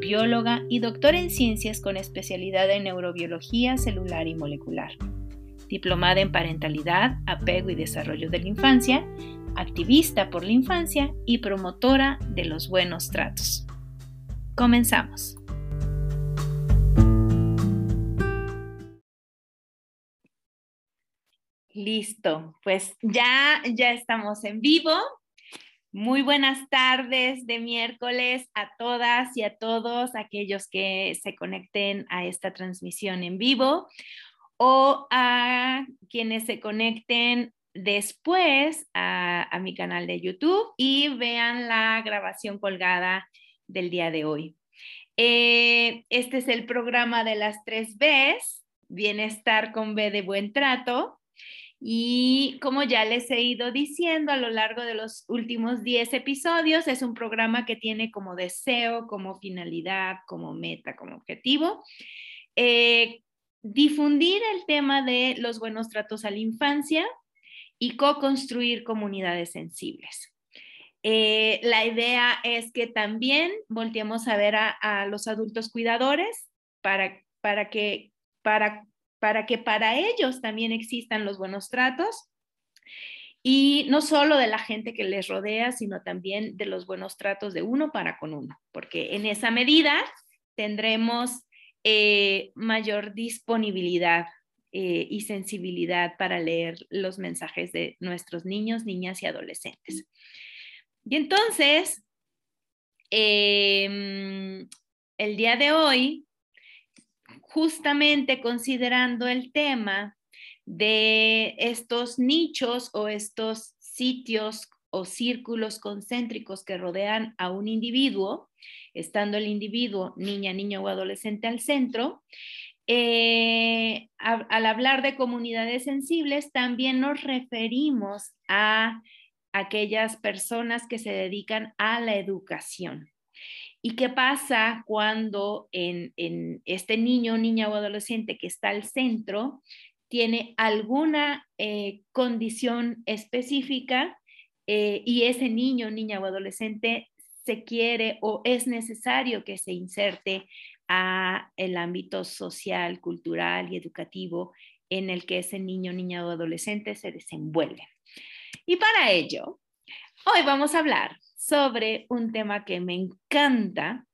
bióloga y doctora en ciencias con especialidad en neurobiología celular y molecular. Diplomada en parentalidad, apego y desarrollo de la infancia, activista por la infancia y promotora de los buenos tratos. Comenzamos. Listo, pues ya ya estamos en vivo. Muy buenas tardes de miércoles a todas y a todos aquellos que se conecten a esta transmisión en vivo o a quienes se conecten después a, mi canal de YouTube y vean la grabación colgada del día de hoy. Eh, este es el programa de las tres Bs, bienestar con B de buen trato. Y como ya les he ido diciendo a lo largo de los últimos 10 episodios, es un programa que tiene como deseo, como finalidad, como meta, como objetivo, eh, difundir el tema de los buenos tratos a la infancia y co-construir comunidades sensibles. Eh, la idea es que también volteemos a ver a, los adultos cuidadores para, para que para para que para ellos también existan los buenos tratos y no solo de la gente que les rodea, sino también de los buenos tratos de uno para con uno, porque en esa medida tendremos eh, mayor disponibilidad eh, y sensibilidad para leer los mensajes de nuestros niños, niñas y adolescentes. Y entonces, em, el día de hoy justamente considerando el tema de estos nichos o estos sitios o círculos concéntricos que rodean a un individuo, estando el individuo, niña, niño o adolescente al centro, eh, al hablar de comunidades sensibles, también nos referimos a aquellas personas que se dedican a la educación. ¿Y qué pasa cuando en, este niño, niña o adolescente que está al centro tiene alguna eh, condición específica eh, y ese niño, niña o adolescente se quiere o es necesario que se inserte a el ámbito social, cultural y educativo en el que ese niño, niña o adolescente se desenvuelve. Y para ello, hoy vamos a hablar sobre un tema que me encanta,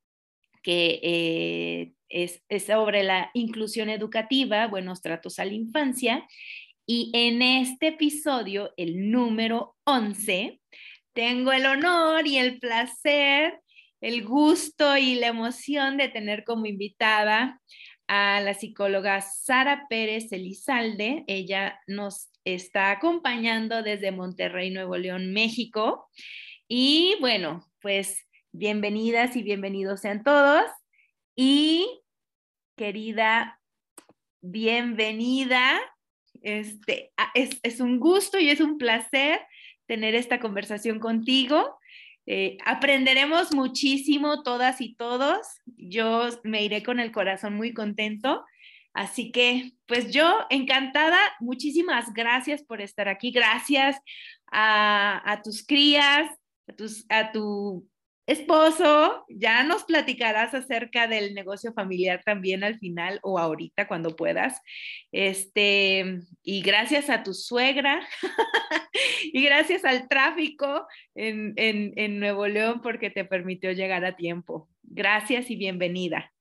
que eh, es, sobre la inclusión educativa, buenos tratos a la infancia. Y en este episodio, el número 11, tengo el honor y el placer, el gusto y la emoción de tener como invitada a la psicóloga Sara Pérez Elizalde. Ella nos está acompañando desde Monterrey, Nuevo León, México. Y bueno, pues bienvenidas y bienvenidos sean todos. Y querida, bienvenida. Este, ah, es, un gusto y es un placer tener esta conversación contigo. Eh, aprenderemos muchísimo todas y todos. Yo me iré con el corazón muy contento. Así que, pues yo encantada, muchísimas gracias por estar aquí. Gracias a tus crías, a, tu esposo, ya nos platicarás acerca del negocio familiar también al final o ahorita cuando puedas. Este, y gracias a tu suegra y gracias al tráfico en, en Nuevo León porque te permitió llegar a tiempo. Gracias y bienvenida.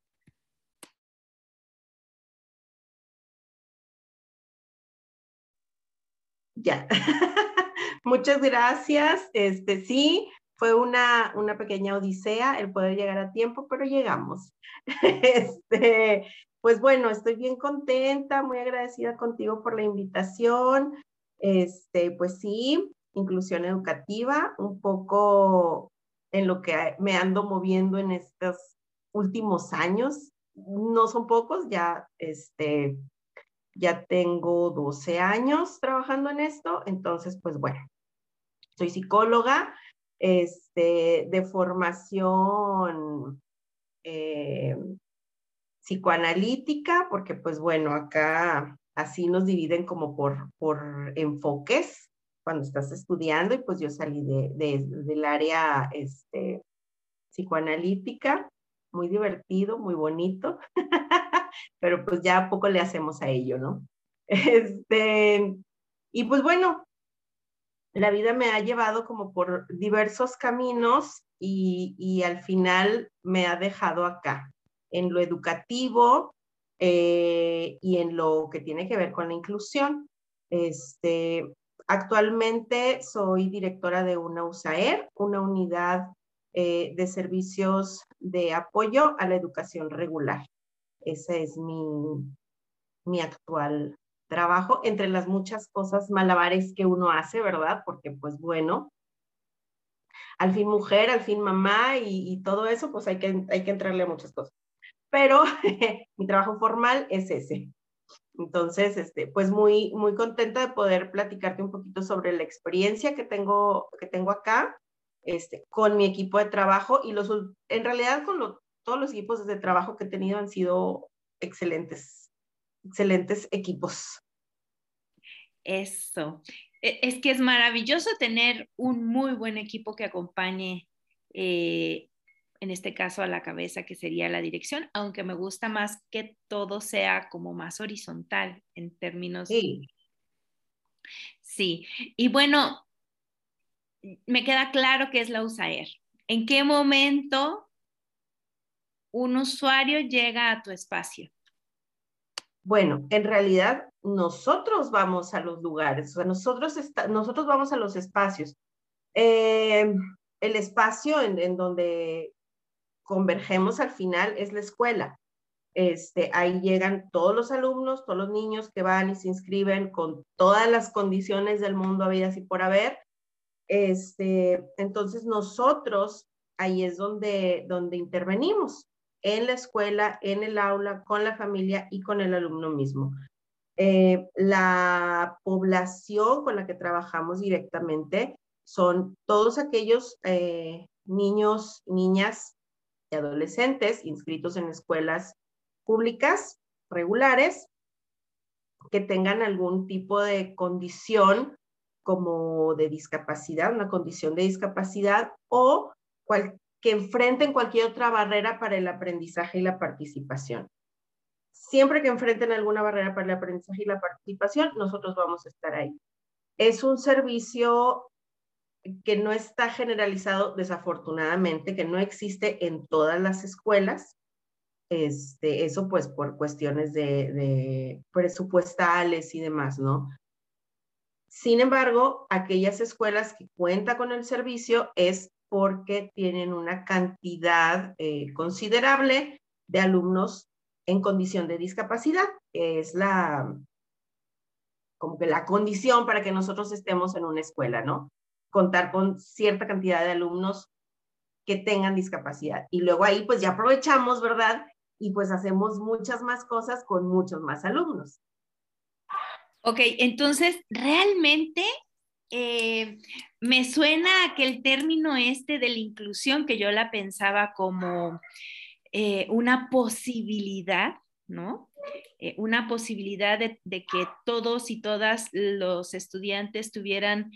Ya. Muchas gracias. Este sí, fue una, una pequeña odisea el poder llegar a tiempo, pero llegamos. Este, pues bueno, estoy bien contenta, muy agradecida contigo por la invitación. Este, pues sí, inclusión educativa, un poco en lo que me ando moviendo en estos últimos años. No son pocos, ya este, ya tengo 12 años trabajando en esto, entonces, pues bueno, soy psicóloga este, de formación eh, psicoanalítica, porque pues bueno, acá así nos dividen como por, por enfoques cuando estás estudiando y pues yo salí de, del área este, psicoanalítica, muy divertido, muy bonito, pero pues ya poco le hacemos a ello, ¿no? Este, y pues bueno, la vida me ha llevado como por diversos caminos y, y al final me ha dejado acá, en lo educativo eh, y en lo que tiene que ver con la inclusión. Este, actualmente soy directora de una USAER, una unidad eh, de servicios de apoyo a la educación regular. Ese es mi, mi actual trabajo, entre las muchas cosas malabares que uno hace, ¿verdad? Porque pues bueno, al fin mujer, al fin mamá y, todo eso, pues hay que, hay que entrarle a muchas cosas. Pero mi trabajo formal es ese. Entonces, este, pues muy, muy contenta de poder platicarte un poquito sobre la experiencia que tengo, que tengo acá, este, con mi equipo de trabajo y los, en realidad con todos los equipos de trabajo que he tenido han sido excelentes, excelentes equipos. Eso. E, es que es maravilloso tener un muy buen equipo que acompañe, eh, en este caso a la cabeza, que sería la dirección, aunque me gusta más que todo sea como más horizontal en términos. Sí. Sí. Y bueno, me queda claro que es la USAER. ¿En qué momento un usuario llega a tu espacio? Bueno, en realidad nosotros vamos a los lugares, o sea, nosotros, nosotros vamos a los espacios. Eh, el espacio en, donde convergemos al final es la escuela. Este, ahí llegan todos los alumnos, todos los niños que van y se inscriben con todas las condiciones del mundo habidas y por haber. Este, entonces nosotros ahí es donde, donde intervenimos en la escuela, en el aula, con la familia y con el alumno mismo. Eh, la población con la que trabajamos directamente son todos aquellos eh, niños, niñas y adolescentes inscritos en escuelas públicas regulares que tengan algún tipo de condición como de discapacidad, una condición de discapacidad o cual, que enfrenten cualquier otra barrera para el aprendizaje y la participación. Siempre que enfrenten alguna barrera para el aprendizaje y la participación, nosotros vamos a estar ahí. Es un servicio que no está generalizado desafortunadamente, que no existe en todas las escuelas. Este, eso pues por cuestiones de, de presupuestales y demás, ¿no? Sin embargo, aquellas escuelas que cuentan con el servicio es porque tienen una cantidad eh, considerable de alumnos en condición de discapacidad. Es la, como que la condición para que nosotros estemos en una escuela, ¿no? Contar con cierta cantidad de alumnos que tengan discapacidad. Y luego ahí pues ya aprovechamos, ¿verdad? Y pues hacemos muchas más cosas con muchos más alumnos. Ok, entonces realmente eh, me suena que el término este de la inclusión, que yo la pensaba como eh, una posibilidad, ¿no? Eh, una posibilidad de, que todos y todas los estudiantes tuvieran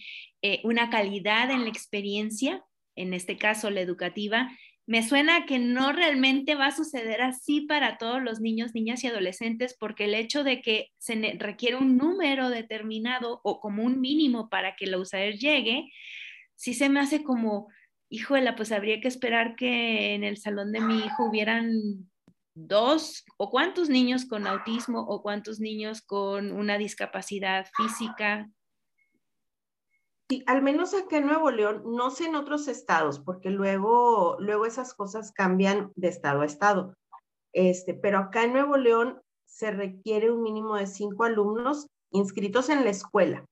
una calidad en la experiencia, en este caso la educativa, me suena que no realmente va a suceder así para todos los niños, niñas y adolescentes, porque el hecho de que se requiere un número determinado o como un mínimo para que la USAER llegue, sí se me hace como, híjole, pues habría que esperar que en el salón de mi hijo hubieran dos o cuántos niños con autismo o cuántos niños con una discapacidad física, Sí, al menos acá en Nuevo León, no sé en otros estados, porque luego, luego esas cosas cambian de estado a estado. Este, pero acá en Nuevo León se requiere un mínimo de cinco alumnos inscritos en la escuela.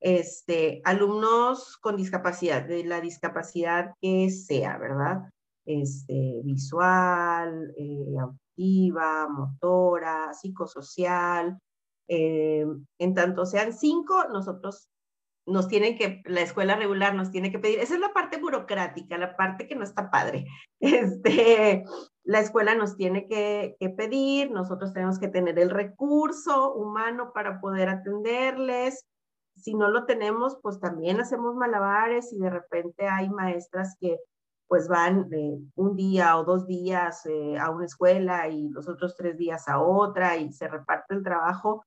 Este, alumnos con discapacidad, de la discapacidad que sea, ¿verdad? Este, visual, eh, auditiva, motora, psicosocial, eh, en tanto sean cinco, nosotros nos tienen que, la escuela regular nos tiene que pedir, esa es la parte burocrática, la parte que no está padre. Este, la escuela nos tiene que, que, pedir, nosotros tenemos que tener el recurso humano para poder atenderles. Si no lo tenemos, pues también hacemos malabares y de repente hay maestras que pues van eh, un día o dos días eh, a una escuela y los otros tres días a otra y se reparte el trabajo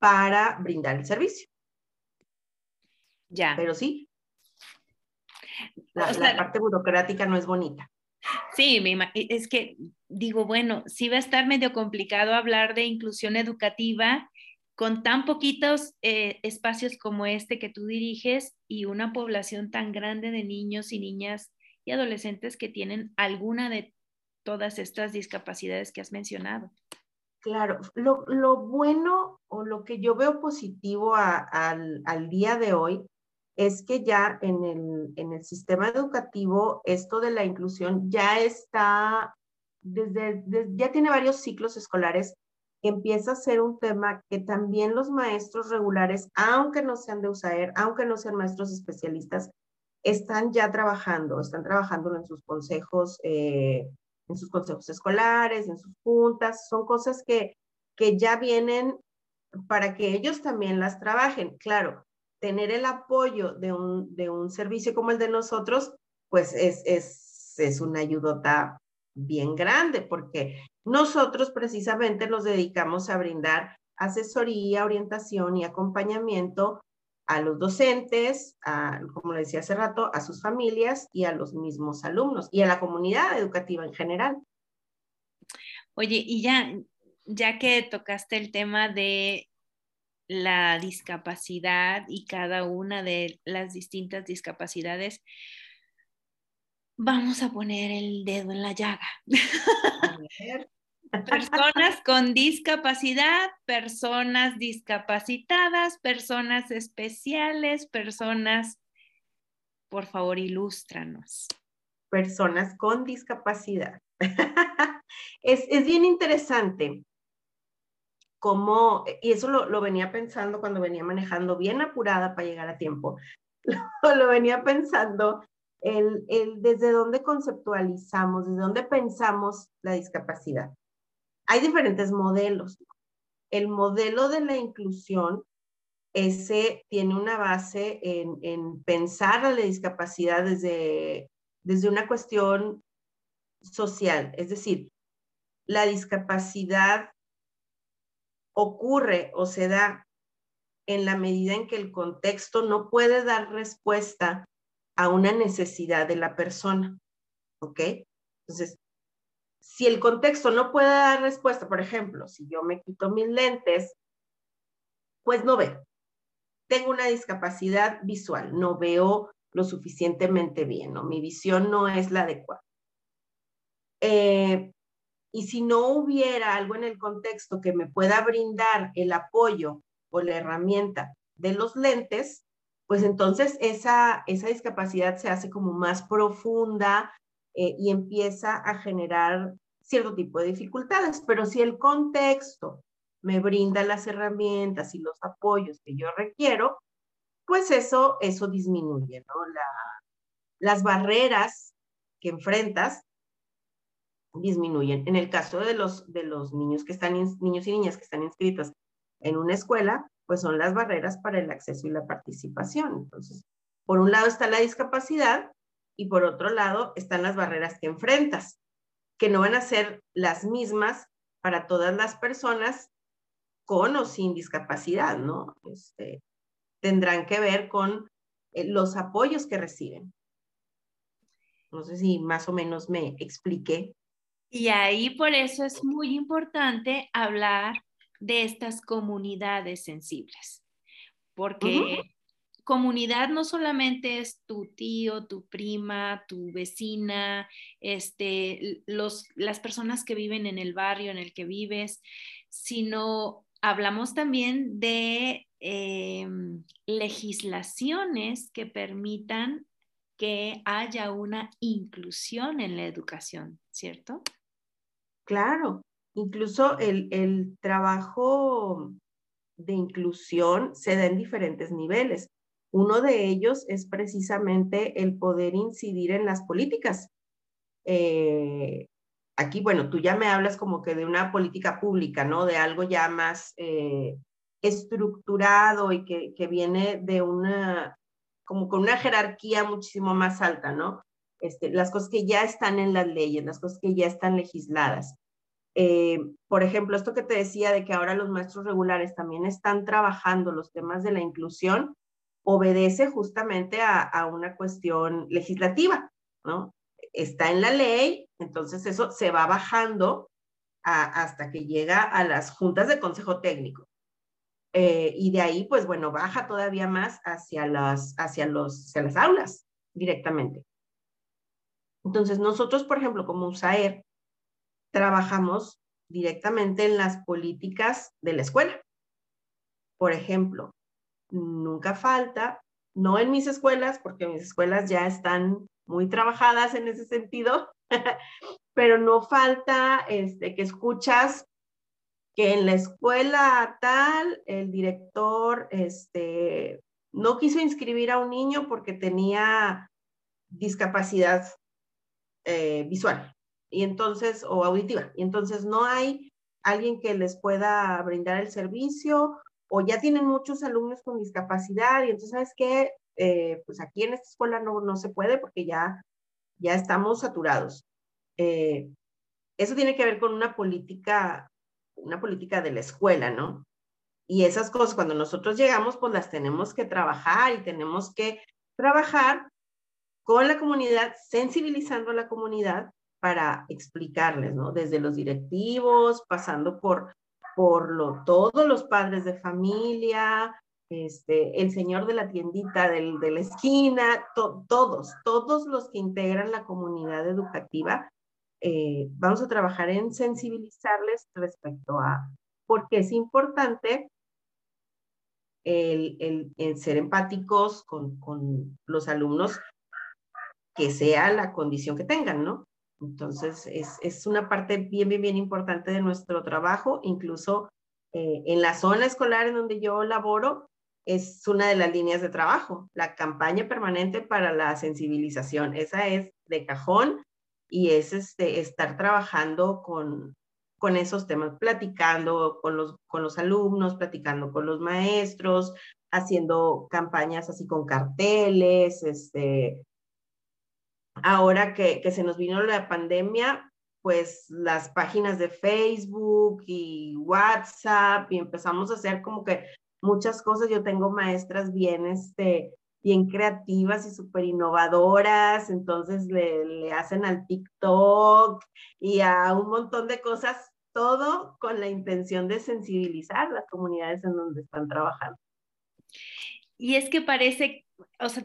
para brindar el servicio. Ya. Pero sí, la, parte burocrática no es bonita. Sí, es que digo, bueno, sí va a estar medio complicado hablar de inclusión educativa con tan poquitos eh, espacios como este que tú diriges y una población tan grande de niños y niñas y adolescentes que tienen alguna de todas estas discapacidades que has mencionado. Claro, lo, bueno o lo que yo veo positivo al, al día de hoy es que ya en el, en el sistema educativo esto de la inclusión ya está, desde, ya tiene varios ciclos escolares empieza a ser un tema que también los maestros regulares, aunque no sean de USAER, aunque no sean maestros especialistas, están ya trabajando, están trabajando en sus consejos, eh, en sus consejos escolares, en sus juntas, son cosas que, que ya vienen para que ellos también las trabajen. Claro, tener el apoyo de un, de un servicio como el de nosotros, pues es, es, es una ayudota bien grande, porque nosotros precisamente nos dedicamos a brindar asesoría, orientación y acompañamiento a los docentes, a, como le decía hace rato, a sus familias y a los mismos alumnos y a la comunidad educativa en general. Oye, y ya, ya que tocaste el tema de la discapacidad y cada una de las distintas discapacidades, vamos a poner el dedo en la llaga. Personas con discapacidad, personas discapacitadas, personas especiales, personas, por favor, ilústranos. Personas con discapacidad. es, es bien interesante cómo, y eso lo, venía pensando cuando venía manejando bien apurada para llegar a tiempo, lo, venía pensando el, el, desde dónde conceptualizamos, desde dónde pensamos la discapacidad. Hay diferentes modelos. El modelo de la inclusión, ese tiene una base en, en pensar a la discapacidad desde, desde una cuestión social, es decir, la discapacidad ocurre o se da en la medida en que el contexto no puede dar respuesta a una necesidad de la persona. ¿Ok? Entonces, si el contexto no puede dar respuesta, por ejemplo, si yo me quito mis lentes, pues no veo. Tengo una discapacidad visual, no veo lo suficientemente bien, ¿no? Mi visión no es la adecuada. Eh, y si no hubiera algo en el contexto que me pueda brindar el apoyo o la herramienta de los lentes, pues entonces esa, esa discapacidad se hace como más profunda eh, y empieza a generar cierto tipo de dificultades. Pero si el contexto me brinda las herramientas y los apoyos que yo requiero, pues eso, eso disminuye, ¿no? las barreras que enfrentas disminuyen. En el caso de los, de los niños, que están, niños y niñas que están inscritos en una escuela, pues son las barreras para el acceso y la participación. Entonces, por un lado está la discapacidad y por otro lado están las barreras que enfrentas, que no van a ser las mismas para todas las personas con o sin discapacidad, ¿no? Este, tendrán que ver con eh, los apoyos que reciben. No sé si más o menos me expliqué. Y ahí por eso es muy importante hablar de estas comunidades sensibles, porque comunidad no solamente es tu tío, tu prima, tu vecina, este, los, las personas que viven en el barrio en el que vives, sino hablamos también de em, legislaciones que permitan que haya una inclusión en la educación, ¿cierto? Claro, incluso el, trabajo de inclusión se da en diferentes niveles. Uno de ellos es precisamente el poder incidir en las políticas. Eh, aquí, bueno, tú ya me hablas como que de una política pública, ¿no? De algo ya más eh, estructurado y que, que, viene de una, como con una jerarquía muchísimo más alta, ¿no? Este, las cosas que ya están en las leyes, las cosas que ya están legisladas. Eh, por ejemplo, esto que te decía de que ahora los maestros regulares también están trabajando los temas de la inclusión, obedece justamente a, una cuestión legislativa, ¿no? Está en la ley, entonces eso se va bajando hasta que llega a las juntas de consejo técnico. Eh, y de ahí, pues bueno, baja todavía más hacia las, hacia, los, hacia las aulas directamente. Entonces, nosotros, por ejemplo, como USAER, trabajamos directamente en las políticas de la escuela. Por ejemplo, nunca falta, no en mis escuelas, porque mis escuelas ya están muy trabajadas en ese sentido, pero no falta este, que escuchas que en la escuela tal, el director este, no quiso inscribir a un niño porque tenía discapacidad eh, visual y entonces, o auditiva, y entonces no hay alguien que les pueda brindar el servicio o ya tienen muchos alumnos con discapacidad y entonces, ¿sabes qué? Eh, pues aquí en esta escuela no, no se puede porque ya, ya estamos saturados. Eh, eso tiene que ver con una política, una política de la escuela, ¿no? Y esas cosas cuando nosotros llegamos, pues las tenemos que trabajar y tenemos que trabajar con la comunidad, sensibilizando a la comunidad para explicarles, ¿no? Desde los directivos, pasando por, por lo, todos los padres de familia, este, el señor de la tiendita del, de la esquina, todos, todos los que integran la comunidad educativa, eh, vamos a trabajar en sensibilizarles respecto a por qué es importante el, el, ser empáticos con, con, los alumnos, que sea la condición que tengan, ¿no? Entonces, es, es, una parte bien, bien, bien importante de nuestro trabajo, incluso eh, en la zona escolar en donde yo laboro, es una de las líneas de trabajo, la campaña permanente para la sensibilización. Esa es de cajón y es este, estar trabajando con, con esos temas, platicando con los, con los alumnos, platicando con los maestros, haciendo campañas así con carteles, este, ahora que, que se nos vino la pandemia, pues las páginas de Facebook y WhatsApp y empezamos a hacer como que muchas cosas. Yo tengo maestras bien, este, bien creativas y súper innovadoras, entonces le, le, hacen al TikTok y a un montón de cosas, todo con la intención de sensibilizar las comunidades en donde están trabajando. Y es que parece, o sea,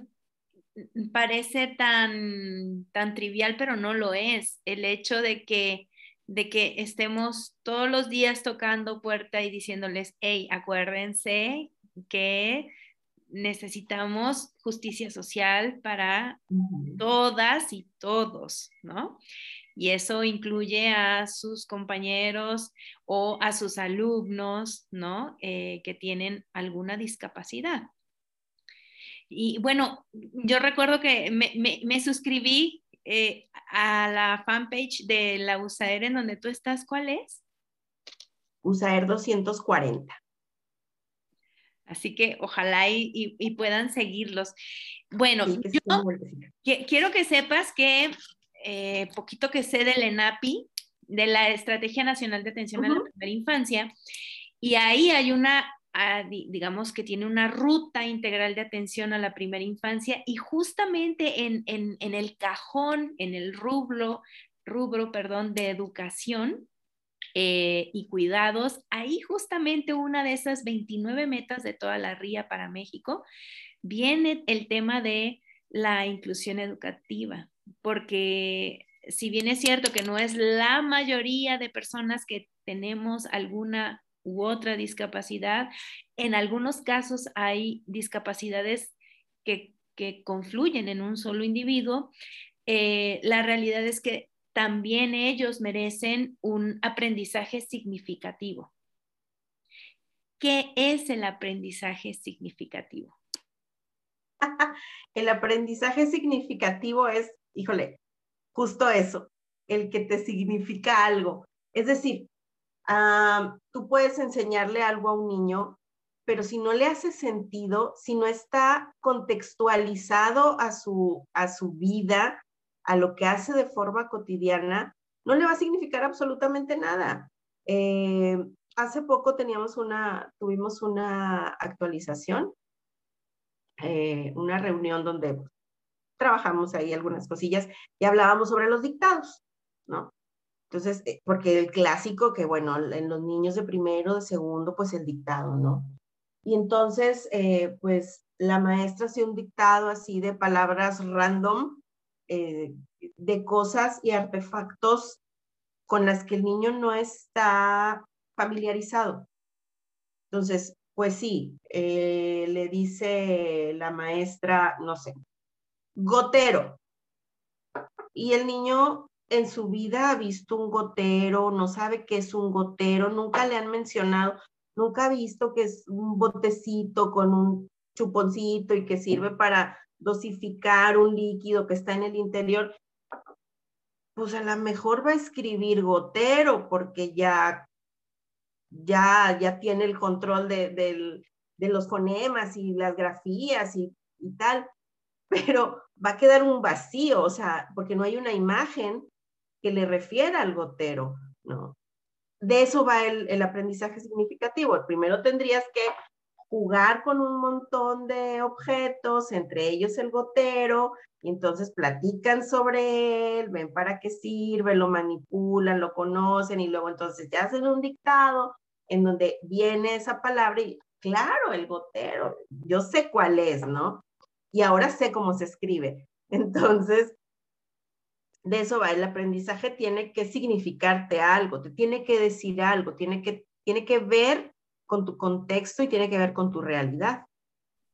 parece tan, tan trivial, pero no lo es. El hecho de que, de que estemos todos los días tocando puerta y diciéndoles, hey, acuérdense que necesitamos justicia social para todas y todos, ¿no? Y eso incluye a sus compañeros o a sus alumnos, ¿no? Eh, que tienen alguna discapacidad. Y bueno, yo recuerdo que me, suscribí eh, a la fanpage de la USAER en donde tú estás. ¿Cuál es? USAER 240. Así que ojalá y, puedan seguirlos. Bueno, yo quiero que sepas que eh, poquito que sé del ENAPI, de la Estrategia Nacional de Atención a la Primera Infancia, y ahí hay una digamos que tiene una ruta integral de atención a la primera infancia y justamente en, el cajón, en el rubro, rubro perdón, de educación eh, y cuidados, ahí justamente una de esas 29 metas de toda la RIA para México, viene el tema de la inclusión educativa, porque si bien es cierto que no es la mayoría de personas que tenemos alguna u otra discapacidad. En algunos casos hay discapacidades que, confluyen en un solo individuo. Eh, la realidad es que también ellos merecen un aprendizaje significativo. ¿qué es el aprendizaje significativo? el aprendizaje significativo es, híjole, justo eso, el que te significa algo. Es decir, ah, tú puedes enseñarle algo a un niño, pero si no le hace sentido, si no está contextualizado a su, a su vida, a lo que hace de forma cotidiana, no le va a significar absolutamente nada. Eh, hace poco teníamos una, tuvimos una actualización, eh, una reunión donde trabajamos ahí algunas cosillas y hablábamos sobre los dictados, ¿no? Entonces, eh, porque el clásico que, bueno, en los niños de primero, de segundo, pues el dictado, ¿no? Y entonces, eh, pues la maestra hacía un dictado así de palabras random, de cosas y artefactos con las que el niño no está familiarizado. Entonces, pues sí, eh, le dice la maestra, no sé, gotero. Y el niño en su vida ha visto un gotero, no sabe qué es un gotero, nunca le han mencionado, nunca ha visto que es un botecito con un chuponcito y que sirve para dosificar un líquido que está en el interior. Pues a lo mejor va a escribir gotero porque ya ya, ya tiene el control de, los fonemas y las grafías y, tal, pero va a quedar un vacío, o sea, porque no hay una imagen que le refiera al gotero, ¿no? De eso va el, el aprendizaje significativo. Primero tendrías que jugar con un montón de objetos, entre ellos el gotero, y entonces platican sobre él, ven para qué sirve, lo manipulan, lo conocen y luego entonces ya hacen un dictado en donde viene esa palabra y claro, el gotero, yo sé cuál es, ¿no? Y ahora sé cómo se escribe. Entonces, de eso va, el aprendizaje tiene que significarte algo, te tiene que decir algo, tiene que, tiene que ver con tu contexto y tiene que ver con tu realidad,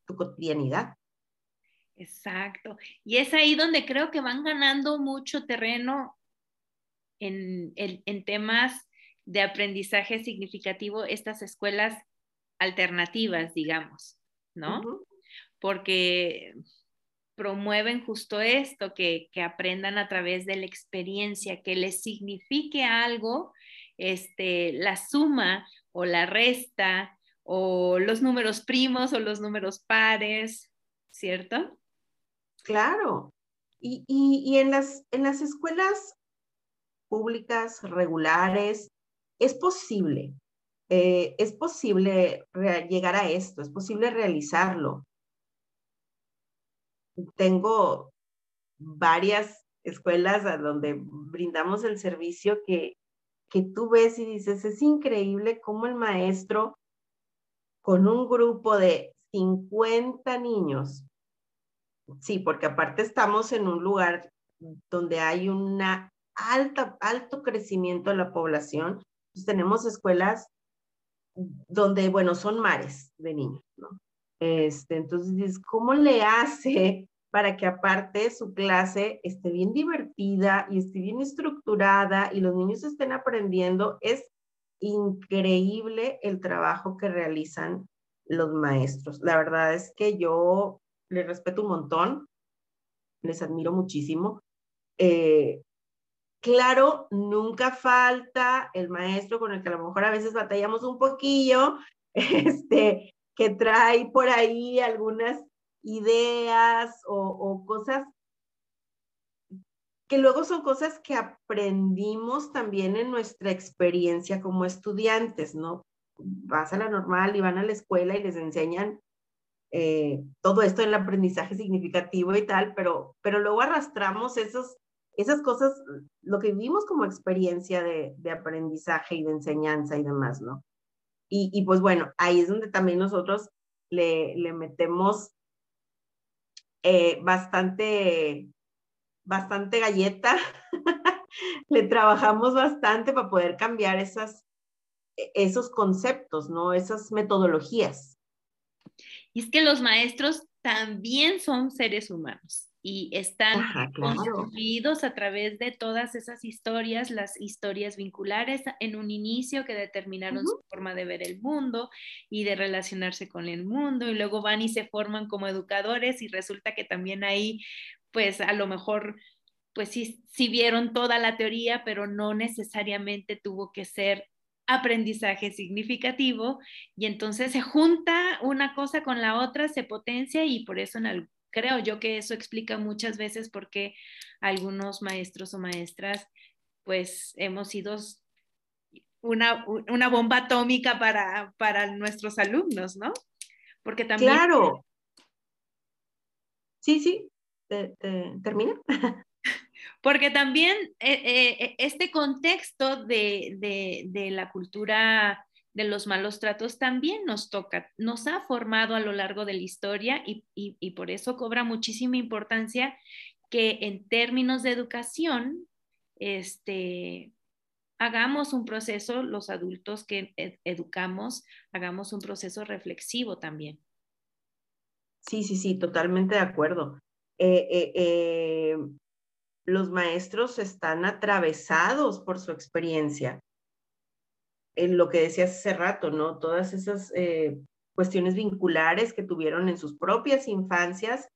tu cotidianidad. Exacto. Y es ahí donde creo que van ganando mucho terreno en, en temas de aprendizaje significativo estas escuelas alternativas, digamos, ¿no? Porque promueven justo esto, que, aprendan a través de la experiencia, que les signifique algo, este, la suma o la resta o los números primos o los números pares, ¿cierto? Claro. Y, y en, las, en las escuelas públicas regulares, es posible, eh, es posible llegar a esto, es posible realizarlo. Tengo varias escuelas a donde brindamos el servicio que, que tú ves y dices, es increíble cómo el maestro con un grupo de 50 niños, sí, porque aparte estamos en un lugar donde hay una alta, alto crecimiento de la población, pues, tenemos escuelas donde, bueno, son mares de niños, ¿no? Este, entonces, ¿cómo le hace para que aparte su clase esté bien divertida y esté bien estructurada y los niños estén aprendiendo? Es increíble el trabajo que realizan los maestros. La verdad es que yo les respeto un montón, les admiro muchísimo. Eh, Claro, nunca falta el maestro con el que a lo mejor a veces batallamos un poquillo, este, que trae por ahí algunas ideas o, cosas que luego son cosas que aprendimos también en nuestra experiencia como estudiantes, ¿no? Vas a la normal y van a la escuela y les enseñan eh, todo esto del aprendizaje significativo y tal, pero, pero luego arrastramos esos esas cosas, lo que vivimos como experiencia de, aprendizaje y de enseñanza y demás, ¿no? Y, pues bueno, ahí es donde también nosotros le, metemos eh, bastante, bastante galleta, le trabajamos bastante para poder cambiar esas, esos conceptos, ¿no? Esas metodologías. Y es que los maestros también son seres humanos y están construidos a través de todas esas historias, las historias vinculares en un inicio que determinaron su forma de ver el mundo y de relacionarse con el mundo y luego van y se forman como educadores y resulta que también ahí pues a lo mejor pues sí, sí vieron toda la teoría, pero no necesariamente tuvo que ser aprendizaje significativo y entonces se junta una cosa con la otra, se potencia y por eso en creo yo que eso explica muchas veces por qué algunos maestros o maestras pues hemos sido una, una bomba atómica para, para nuestros alumnos, ¿no? Porque también... Claro. Sí, sí, termina. Porque también eh, eh, este contexto de, la cultura de los malos tratos también nos toca, nos ha formado a lo largo de la historia y, por eso cobra muchísima importancia que en términos de educación, este, hagamos un proceso, los adultos que educamos, hagamos un proceso reflexivo también. Sí, sí, sí, totalmente de acuerdo. Eh, los maestros están atravesados por su experiencia. En lo que decías hace rato, ¿no? Todas esas eh, cuestiones vinculares que tuvieron en sus propias infancias,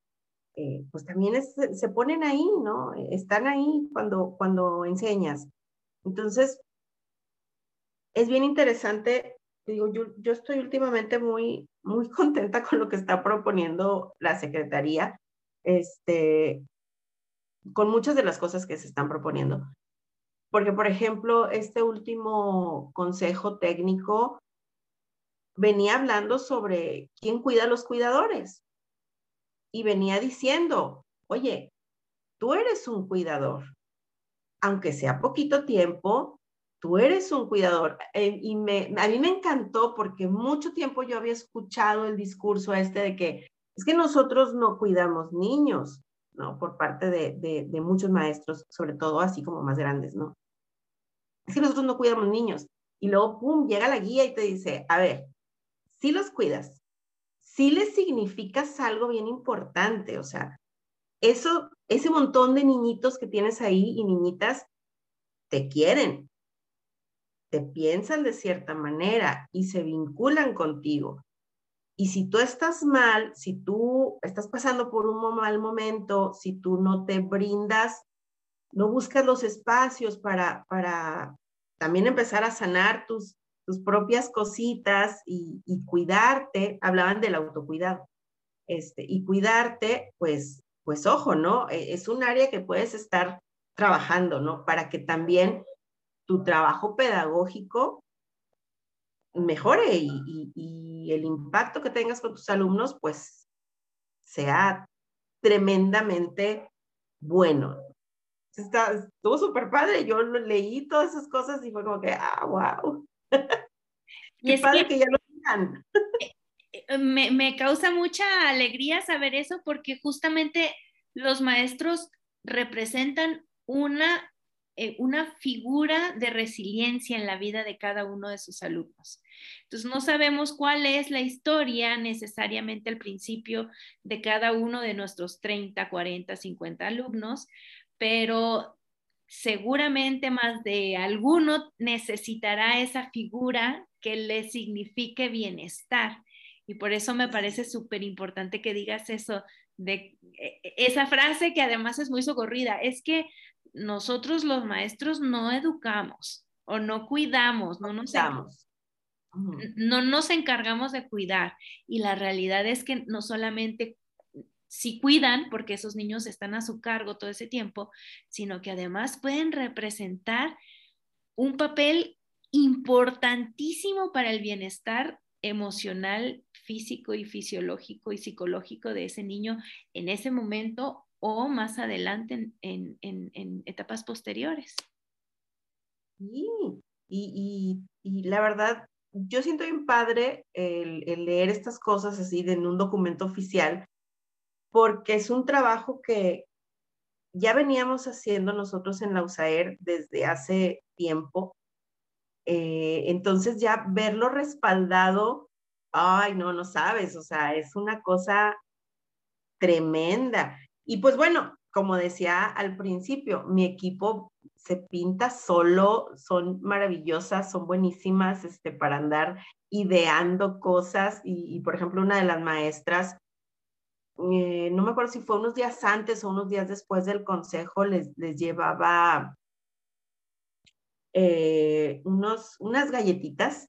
eh, pues también se ponen ahí, ¿no? Están ahí cuando, cuando enseñas. Entonces, es bien interesante, digo, yo, yo estoy últimamente muy, muy contenta con lo que está proponiendo la Secretaría. Este, con muchas de las cosas que se están proponiendo. Porque, por ejemplo, este último consejo técnico venía hablando sobre quién cuida a los cuidadores y venía diciendo, oye, tú eres un cuidador, aunque sea poquito tiempo, tú eres un cuidador. Eh, y me, a mí me encantó porque mucho tiempo yo había escuchado el discurso este de que es que nosotros no cuidamos niños, ¿no? Por parte de, de, muchos maestros, sobre todo así como más grandes, ¿no? Es que nosotros no cuidamos niños. Y luego, pum, llega la guía y te dice, a ver, si los cuidas, si les significas algo bien importante, o sea, eso, ese montón de niñitos que tienes ahí y niñitas, te quieren, te piensan de cierta manera y se vinculan contigo. Y si tú estás mal, si tú estás pasando por un mal momento, si tú no te brindas, no buscas los espacios para, para también empezar a sanar tus, tus propias cositas y, cuidarte, hablaban del autocuidado, este, y cuidarte, pues, pues ojo, ¿no? E, es un área que puedes estar trabajando, ¿no? Para que también tu trabajo pedagógico mejore y, el impacto que tengas con tus alumnos, pues sea tremendamente bueno. Está, estuvo súper padre, yo leí todas esas cosas y fue como que, ah, wow. y es padre que, ya lo digan. Eh, eh, me, me causa mucha alegría saber eso porque justamente los maestros representan una eh, una figura de resiliencia en la vida de cada uno de sus alumnos. Entonces, no sabemos cuál es la historia necesariamente al principio de cada uno de nuestros 30, 40, 50 alumnos, pero seguramente más de alguno necesitará esa figura que le signifique bienestar. Y por eso me parece súper importante que digas eso, de e, e, esa frase que además es muy socorrida, es que nosotros los maestros no educamos o no cuidamos, no nos, no nos encargamos de cuidar. Y la realidad es que no solamente si cuidan, porque esos niños están a su cargo todo ese tiempo, sino que además pueden representar un papel importantísimo para el bienestar emocional, físico y fisiológico y psicológico de ese niño en ese momento o más adelante en, etapas posteriores. Sí, y, la verdad, yo siento bien padre el, leer estas cosas así en un documento oficial, porque es un trabajo que ya veníamos haciendo nosotros en la USAER desde hace tiempo. Eh, entonces ya verlo respaldado, ay, no, no sabes, o sea, es una cosa tremenda. Y pues bueno, como decía al principio, mi equipo se pinta solo, son maravillosas, son buenísimas este, para andar ideando cosas. Y, por ejemplo, una de las maestras, eh, no me acuerdo si fue unos días antes o unos días después del consejo, les, les llevaba eh, unos, unas galletitas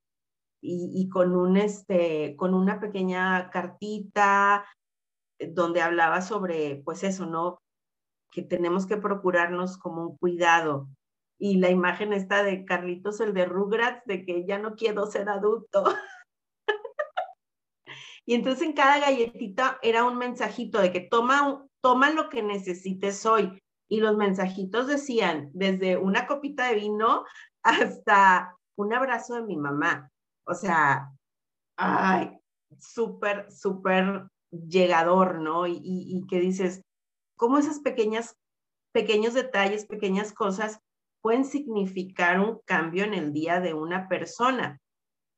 y, con, un, este, con una pequeña cartita eh, donde hablaba sobre, pues eso, ¿no? Que tenemos que procurarnos como un cuidado. Y la imagen está de Carlitos, el de Rugrats, de que ya no quiero ser adulto. y entonces en cada galletita era un mensajito de que toma, toma lo que necesites hoy. Y los mensajitos decían, desde una copita de vino hasta un abrazo de mi mamá. O sea, ay, súper, súper llegador, ¿no? Y, y, que dices, ¿cómo esas pequeñas, pequeños detalles, pequeñas cosas pueden significar un cambio en el día de una persona?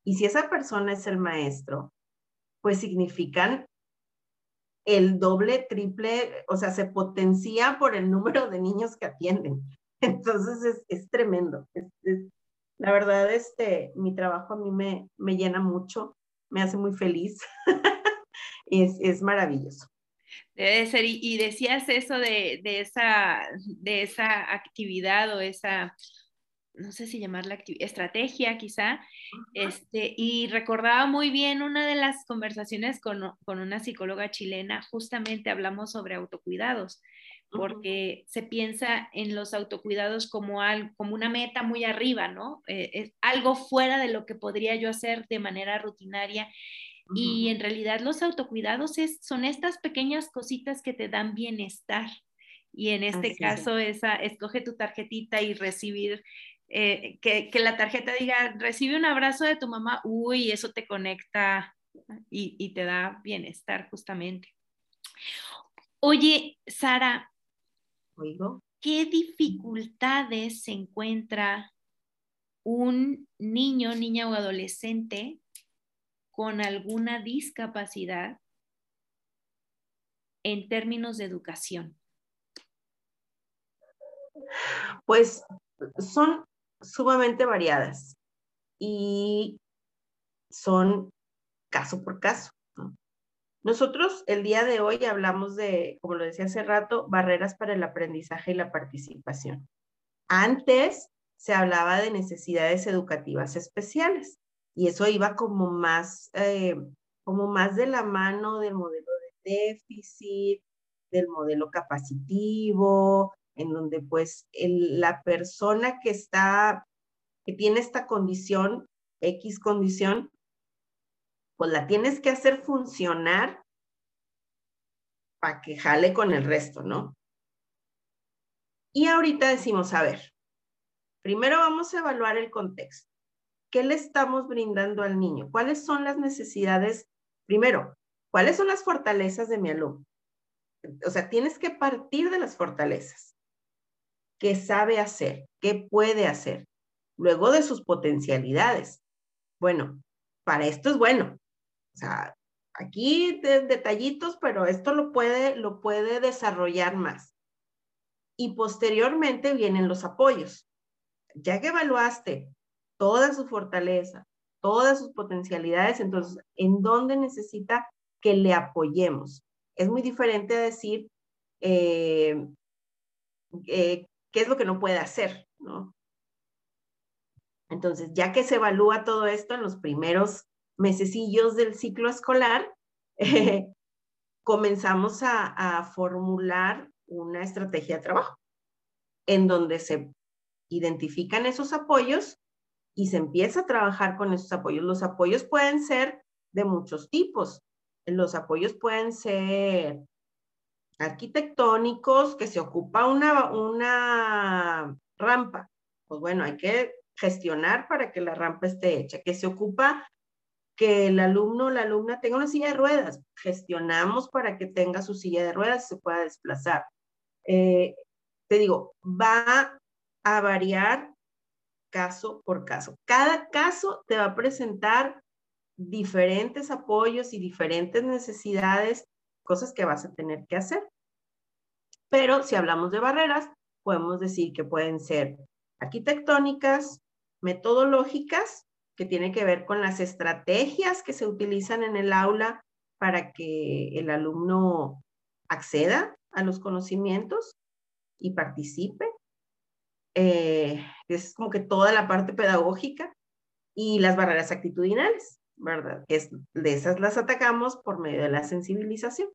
Y si esa persona es el maestro, pues significan el doble, triple, o sea, se potencia por el número de niños que atienden. Entonces es, tremendo. la verdad, este, mi trabajo a mí me, me llena mucho, me hace muy feliz. es, es maravilloso. Debe ser, y, decías eso de, de, esa, de esa actividad o esa, no sé si llamarla estrategia quizá, este, y recordaba muy bien una de las conversaciones con, con, una psicóloga chilena, justamente hablamos sobre autocuidados, porque se piensa en los autocuidados como, algo, como una meta muy arriba, ¿no? Eh, es algo fuera de lo que podría yo hacer de manera rutinaria. Y en realidad los autocuidados es, son estas pequeñas cositas que te dan bienestar. Y en este caso, esa, escoge tu tarjetita y recibir, eh, que, que, la tarjeta diga, recibe un abrazo de tu mamá, uy, eso te conecta y, y te da bienestar justamente. Oye, Sara, ¿Qué dificultades se encuentra un niño, niña o adolescente con alguna discapacidad en términos de educación? Pues son sumamente variadas y son caso por caso. Nosotros el día de hoy hablamos de, como lo decía hace rato, barreras para el aprendizaje y la participación. Antes se hablaba de necesidades educativas especiales y eso iba como más, eh, como más de la mano del modelo de déficit, del modelo capacitivo, en donde pues la persona que está, que tiene esta condición, X condición, pues la tienes que hacer funcionar para que jale con el resto, ¿no? Y ahorita decimos, a ver, primero vamos a evaluar el contexto. ¿Qué le estamos brindando al niño? ¿Cuáles son las necesidades? Primero, ¿cuáles son las fortalezas de mi alumno? O sea, tienes que partir de las fortalezas. ¿Qué sabe hacer? ¿Qué puede hacer? Luego de sus potencialidades. Bueno, para esto es bueno. O sea, aquí detallitos, pero esto lo puede, lo puede desarrollar más. Y posteriormente vienen los apoyos. Ya que evaluaste toda su fortaleza, todas sus potencialidades, entonces, ¿en dónde necesita que le apoyemos? Es muy diferente decir eh, eh, qué es lo que no puede hacer, ¿no? Entonces, ya que se evalúa todo esto en los primeros mesecillos del ciclo escolar, eh, comenzamos a, formular una estrategia de trabajo en donde se identifican esos apoyos y se empieza a trabajar con esos apoyos. Los apoyos pueden ser de muchos tipos. Los apoyos pueden ser arquitectónicos, que se ocupa una, una rampa. Pues bueno, hay que gestionar para que la rampa esté hecha, que se ocupa que el alumno o la alumna tenga una silla de ruedas. Gestionamos para que tenga su silla de ruedas y se pueda desplazar. Eh, te digo, va a variar caso por caso. Cada caso te va a presentar diferentes apoyos y diferentes necesidades, cosas que vas a tener que hacer. Pero si hablamos de barreras, podemos decir que pueden ser arquitectónicas, metodológicas, que tienen que ver con las estrategias que se utilizan en el aula para que el alumno acceda a los conocimientos y participe. Eh, es como que toda la parte pedagógica y las barreras actitudinales, ¿verdad? Es, de esas las atacamos por medio de la sensibilización.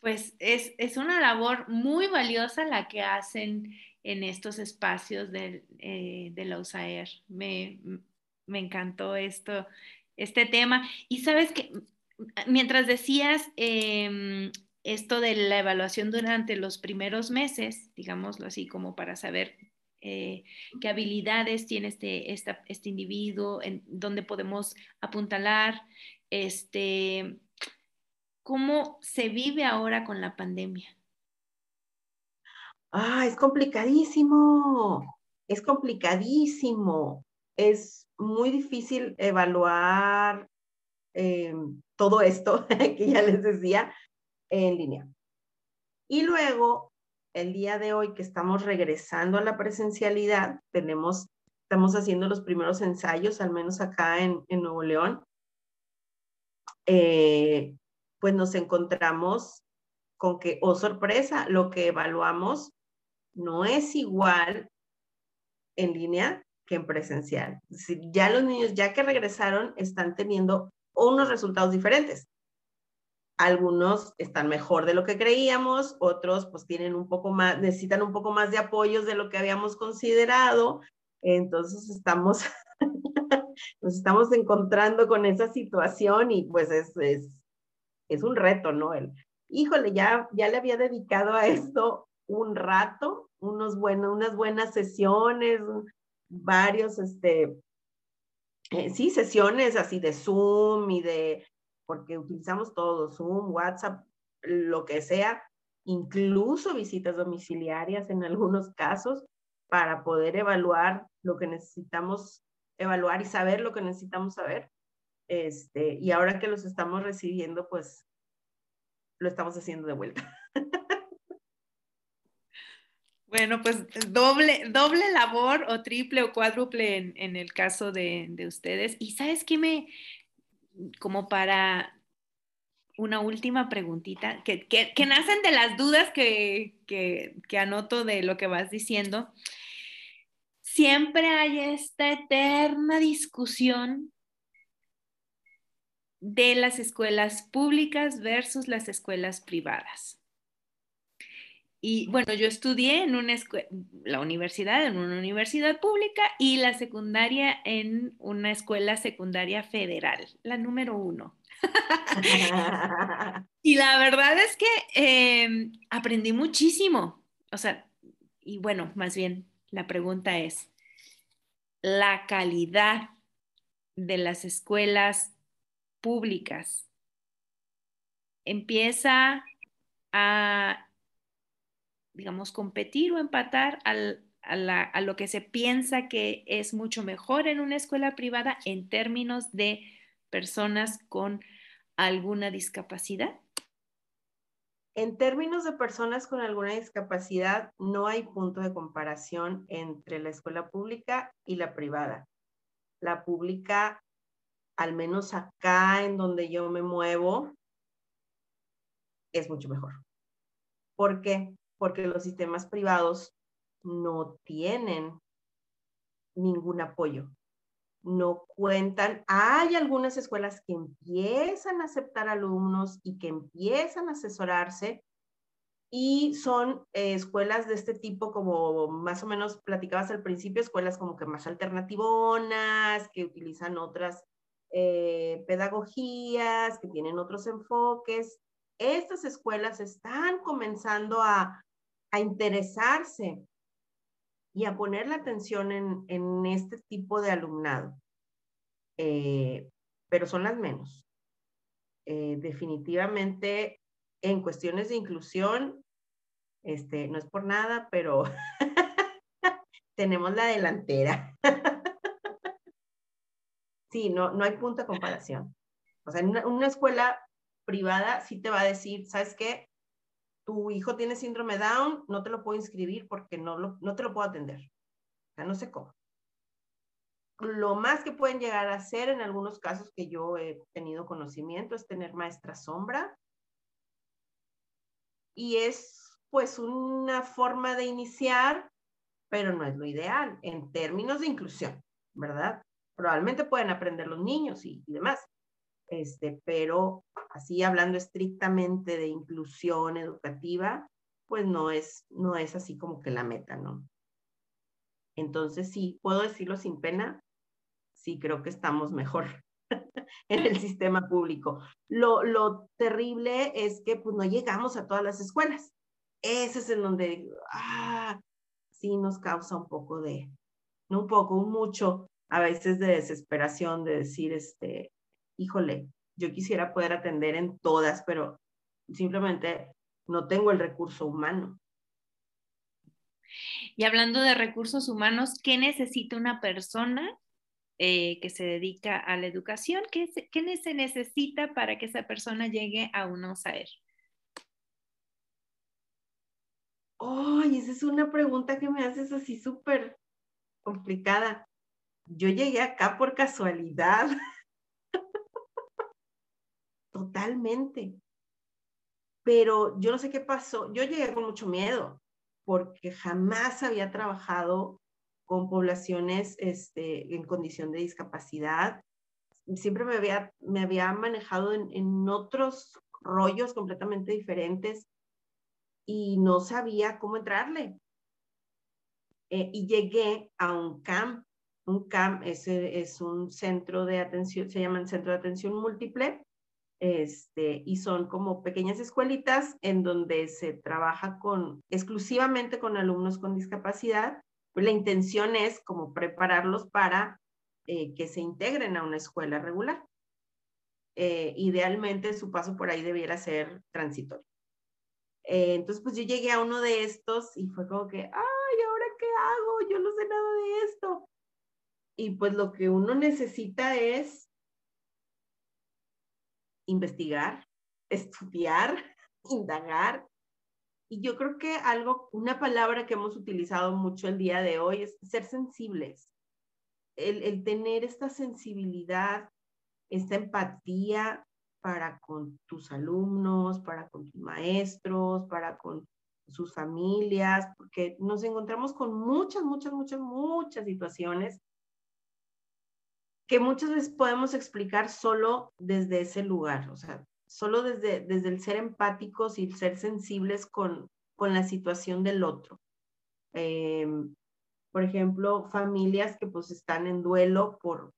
Pues es, es una labor muy valiosa la que hacen en estos espacios de, eh, de la USAER. Me, me encantó esto, este tema. Y sabes que mientras decías em, esto de la evaluación durante los primeros meses, digámoslo así, como para saber eh, qué habilidades tiene este, este individuo, en dónde podemos apuntalar, este, cómo se vive ahora con la pandemia. Ah, es complicadísimo, es complicadísimo, es muy difícil evaluar eh, todo esto que ya les decía en línea. Y luego, el día de hoy que estamos regresando a la presencialidad, tenemos, estamos haciendo los primeros ensayos, al menos acá en, Nuevo León, eh, pues nos encontramos con que, oh sorpresa, lo que evaluamos no es igual en línea que en presencial. ya los niños, ya que regresaron, están teniendo unos resultados diferentes. Algunos están mejor de lo que creíamos, otros pues tienen un poco más, necesitan un poco más de apoyos de lo que habíamos considerado. Entonces estamos, nos estamos encontrando con esa situación y pues es, es, es un reto, ¿no? El, híjole, ya, ya le había dedicado a esto un rato, unos bueno, unas buenas sesiones, varios, este, eh, sí, sesiones así de Zoom y de, porque utilizamos todo, Zoom, WhatsApp, lo que sea, incluso visitas domiciliarias en algunos casos para poder evaluar lo que necesitamos evaluar y saber lo que necesitamos saber. Este, y ahora que los estamos recibiendo, pues lo estamos haciendo de vuelta. Bueno, pues doble, doble labor o triple o cuádruple en, el caso de, ustedes. Y sabes qué me, como para una última preguntita, que, nacen de las dudas que, que, anoto de lo que vas diciendo. Siempre hay esta eterna discusión de las escuelas públicas versus las escuelas privadas. Y bueno, yo estudié en una la universidad, en una universidad pública y la secundaria en una escuela secundaria federal, la número uno. y la verdad es que em, aprendí muchísimo. O sea, y bueno, más bien la pregunta es, ¿la calidad de las escuelas públicas empieza a digamos, competir o empatar a, lo que se piensa que es mucho mejor en una escuela privada en términos de personas con alguna discapacidad? En términos de personas con alguna discapacidad, no hay punto de comparación entre la escuela pública y la privada. La pública, al menos acá en donde yo me muevo, es mucho mejor. ¿Por qué? Porque los sistemas privados no tienen ningún apoyo. No cuentan. Hay algunas escuelas que empiezan a aceptar alumnos y que empiezan a asesorarse y son eh, escuelas de este tipo como más o menos platicabas al principio, escuelas como que más alternativonas, que utilizan otras eh, pedagogías, que tienen otros enfoques. Estas escuelas están comenzando a, a interesarse y a poner la atención en, este tipo de alumnado. Eh, pero son las menos. Eh, definitivamente, en cuestiones de inclusión, este, no es por nada, pero tenemos la delantera. sí, no, no hay punto de comparación. O sea, en una, una, escuela privada sí te va a decir, ¿sabes qué? Tu hijo tiene síndrome Down, no te lo puedo inscribir porque no, no te lo puedo atender. O sea, no sé cómo. Lo más que pueden llegar a hacer en algunos casos que yo he tenido conocimiento es tener maestra sombra. Y es pues una forma de iniciar, pero no es lo ideal en términos de inclusión, ¿verdad? Probablemente pueden aprender los niños y, y demás, este, pero así hablando estrictamente de inclusión educativa, pues no es, no es así como que la meta, ¿no? Entonces sí, puedo decirlo sin pena, sí creo que estamos mejor en el sistema público. Lo, lo terrible es que pues no llegamos a todas las escuelas. Ese es en donde, ah, sí nos causa un poco de, no un poco, un mucho, a veces de desesperación de decir, este, híjole, yo quisiera poder atender en todas, pero simplemente no tengo el recurso humano. Y hablando de recursos humanos, ¿qué necesita una persona eh, que se dedica a la educación? ¿Qué, ¿Qué, se necesita para que esa persona llegue a un OSAER? Ay, esa es una pregunta que me haces así súper complicada. Yo llegué acá por casualidad. totalmente. Pero yo no sé qué pasó. Yo llegué con mucho miedo porque jamás había trabajado con poblaciones este, en condición de discapacidad. Siempre me había, me había manejado en, otros rollos completamente diferentes y no sabía cómo entrarle. Eh, y llegué a un CAMP. Un CAMP es, es un centro de atención, se llama el Centro de Atención Múltiple, este, y son como pequeñas escuelitas en donde se trabaja con, exclusivamente con alumnos con discapacidad. Pues la intención es como prepararlos para eh, que se integren a una escuela regular. Eh, idealmente su paso por ahí debiera ser transitorio. Eh, entonces, pues yo llegué a uno de estos y fue como que, ay, ¿ahora qué hago? Yo no sé nada de esto. Y pues lo que uno necesita es investigar, estudiar, indagar. Y yo creo que algo, una palabra que hemos utilizado mucho el día de hoy es ser sensibles. El, tener esta sensibilidad, esta empatía para con tus alumnos, para con tus maestros, para con sus familias, porque nos encontramos con muchas, muchas, muchas, muchas situaciones que muchas veces podemos explicar solo desde ese lugar, o sea, solo desde, desde el ser empáticos y ser sensibles con, con la situación del otro. Em, por ejemplo, familias que pues están en duelo por,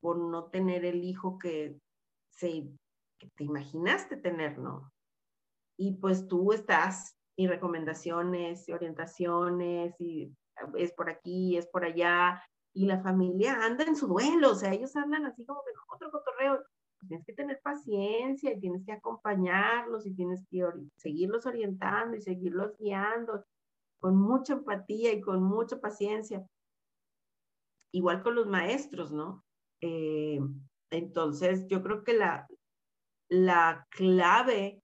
por no tener el hijo que, se, te imaginaste tener, ¿no? Y pues tú estás y recomendaciones y orientaciones y es por aquí, es por allá, y la familia anda en su duelo, o sea, ellos andan así como que otro cotorreo. Tienes que tener paciencia y tienes que acompañarlos y tienes que seguirlos orientando y seguirlos guiando con mucha empatía y con mucha paciencia. Igual con los maestros, ¿no? Eh, entonces, yo creo que la, la clave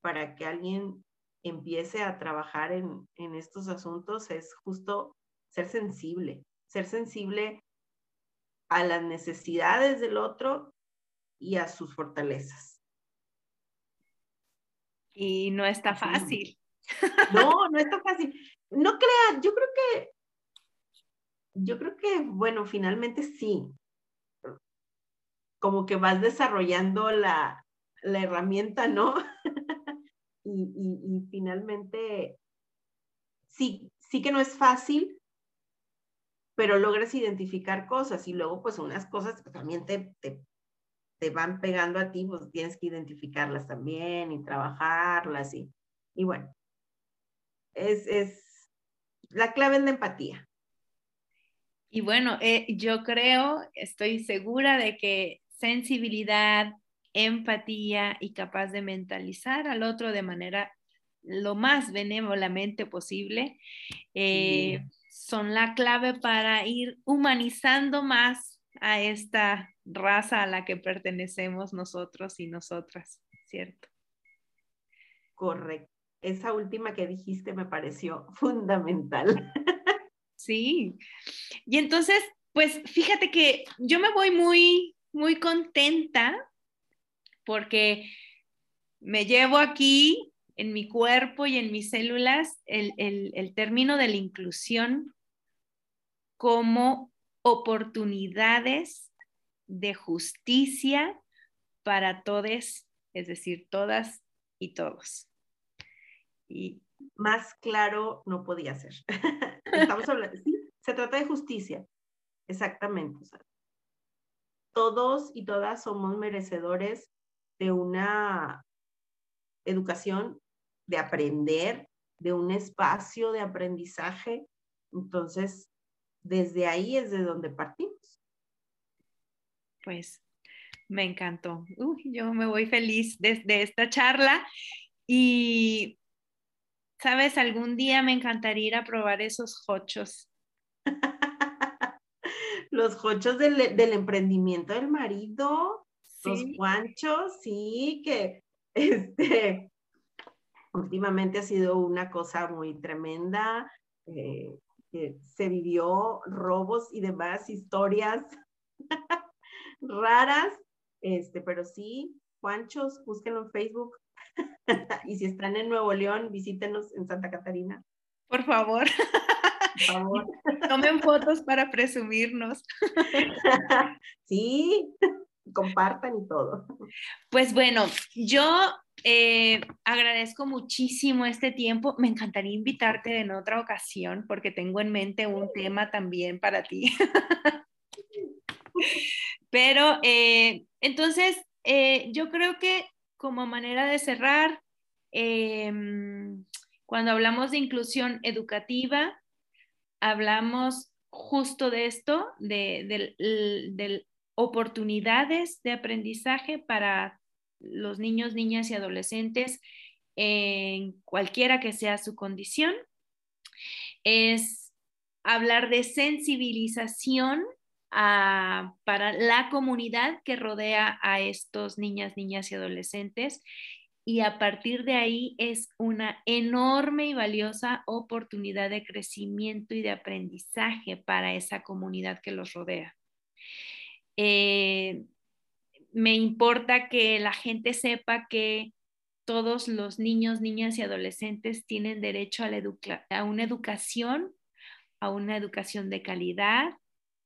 para que alguien empiece a trabajar en, en estos asuntos es justo ser sensible, ser sensible a las necesidades del otro y a sus fortalezas. Y no está fácil. No, no está fácil. No crea, yo creo que, yo creo que, bueno, finalmente sí. Como que vas desarrollando la, la herramienta, ¿no? y, y, y finalmente, sí, sí que no es fácil, pero logras identificar cosas y luego pues unas cosas que también te, te, van pegando a ti, pues tienes que identificarlas también y trabajarlas y, y bueno, es, es la clave en la empatía. Y bueno, eh, yo creo, estoy segura de que sensibilidad, empatía y capaz de mentalizar al otro de manera lo más benévolamente posible, eh, son la clave para ir humanizando más a esta raza a la que pertenecemos nosotros y nosotras, ¿cierto? Correcto. esa última que dijiste me pareció fundamental. Sí. Y entonces, pues fíjate que yo me voy muy, muy contenta porque me llevo aquí en mi cuerpo y en mis células el, el término de la inclusión como oportunidades de justicia para todos, es decir, todas y todos. Y más claro no podía ser. Estamos hablando, sí, se trata de justicia, exactamente. todos y todas somos merecedores de una educación, de aprender, de un espacio de aprendizaje. Entonces, desde ahí es de donde partimos. Pues me encantó. yo me voy feliz desde esta charla y, sabes, algún día me encantaría ir a probar esos hochos. Los hochos del, emprendimiento del marido, los guanchos, sí, que este, últimamente ha sido una cosa muy tremenda. Eh, se vivió robos y demás historias raras, este, pero sí, Juanchos, búsquenlo en Facebook. y si están en Nuevo León, visítenos en Santa Catarina. Por favor. Por favor. Tomen fotos para presumirnos. sí, compartan y todo. Pues bueno, yo eh, agradezco muchísimo este tiempo. Me encantaría invitarte en otra ocasión porque tengo en mente un tema también para ti. Pero eh, entonces, eh, yo creo que como manera de cerrar, em, cuando hablamos de inclusión educativa, hablamos justo de esto, de, de oportunidades de aprendizaje para los niños, niñas y adolescentes en cualquiera que sea su condición. Es hablar de sensibilización para la comunidad que rodea a estos niñas, niñas y adolescentes. Y a partir de ahí es una enorme y valiosa oportunidad de crecimiento y de aprendizaje para esa comunidad que los rodea. Eh, me importa que la gente sepa que todos los niños, niñas y adolescentes tienen derecho a, una educación, a una educación de calidad,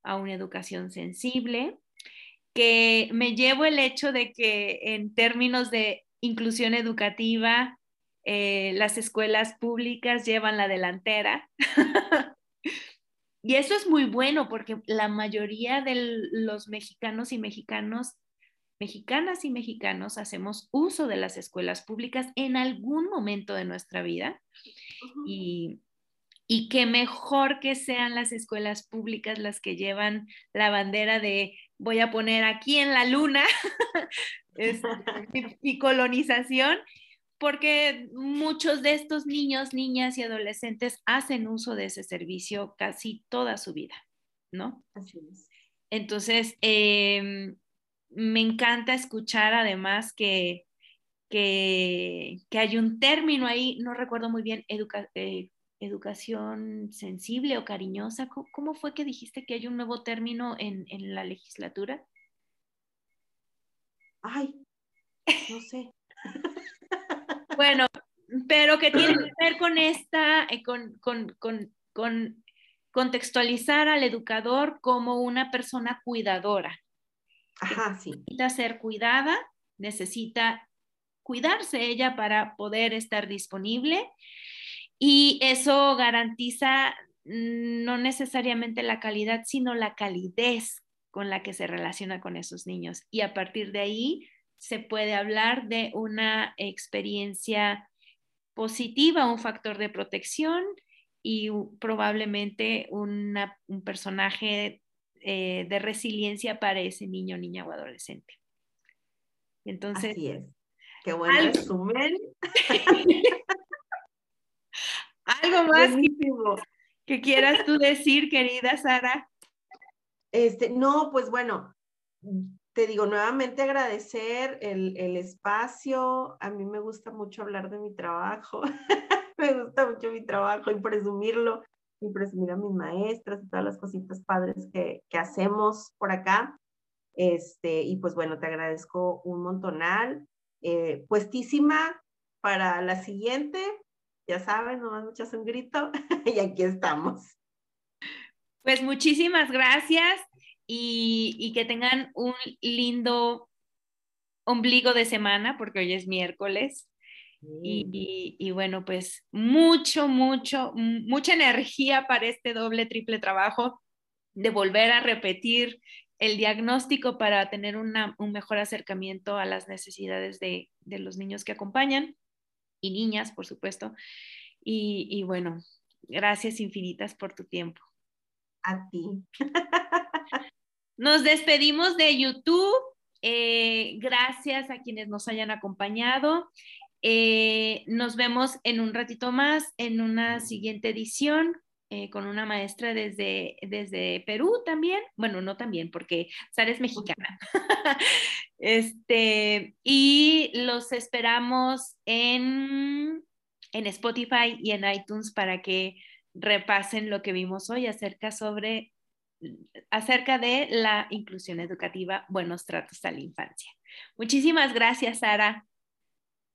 a una educación sensible, que me llevo el hecho de que en términos de inclusión educativa, eh, las escuelas públicas llevan la delantera. y eso es muy bueno porque la mayoría de los mexicanos y mexicanos, mexicanas y mexicanos hacemos uso de las escuelas públicas en algún momento de nuestra vida. Y y qué mejor que sean las escuelas públicas las que llevan la bandera de voy a poner aquí en la luna y, colonización, porque muchos de estos niños, niñas y adolescentes hacen uso de ese servicio casi toda su vida, ¿no? Así es. Entonces, em, me encanta escuchar además que, que, hay un término ahí, no recuerdo muy bien, educa, eh, educación sensible o cariñosa. ¿Cómo, fue que dijiste que hay un nuevo término en, la legislatura? Ay, no sé. bueno, pero que tiene que ver con esta, eh, con, con, contextualizar al educador como una persona cuidadora. Ajá, sí. Necesita ser cuidada, necesita cuidarse ella para poder estar disponible y eso garantiza mm, no necesariamente la calidad, sino la calidez con la que se relaciona con esos niños. Y a partir de ahí se puede hablar de una experiencia positiva, un factor de protección y probablemente un personaje eh, de resiliencia para ese niño, niña o adolescente. Entonces, Así es. Qué buen resumen. ¿Algo más que, quieras tú decir, querida Sara? Este, no, pues bueno, te digo, nuevamente agradecer el, el, espacio. A mí me gusta mucho hablar de mi trabajo. me gusta mucho mi trabajo y presumirlo y presumir a mis maestras y todas las cositas padres que, que hacemos por acá. Este, y pues bueno, te agradezco un montonal. Eh, puestísima para la siguiente. Ya saben, nomás muchas un grito y aquí estamos. Pues muchísimas gracias y, que tengan un lindo ombligo de semana, porque hoy es miércoles. Y, bueno, pues mucho, mucho, mucha energía para este doble, triple trabajo de volver a repetir el diagnóstico para tener un mejor acercamiento a las necesidades de, los niños que acompañan y niñas, por supuesto. y bueno, gracias infinitas por tu tiempo. A ti. Nos despedimos de YouTube. Eh, gracias a quienes nos hayan acompañado. Eh, nos vemos en un ratito más en una siguiente edición eh, con una maestra desde, desde Perú también. Bueno, no también, porque Sara es mexicana. este, y los esperamos en, en Spotify y en iTunes para que repasen lo que vimos hoy acerca sobre acerca de la inclusión educativa, buenos tratos a la infancia. Muchísimas gracias, Sara.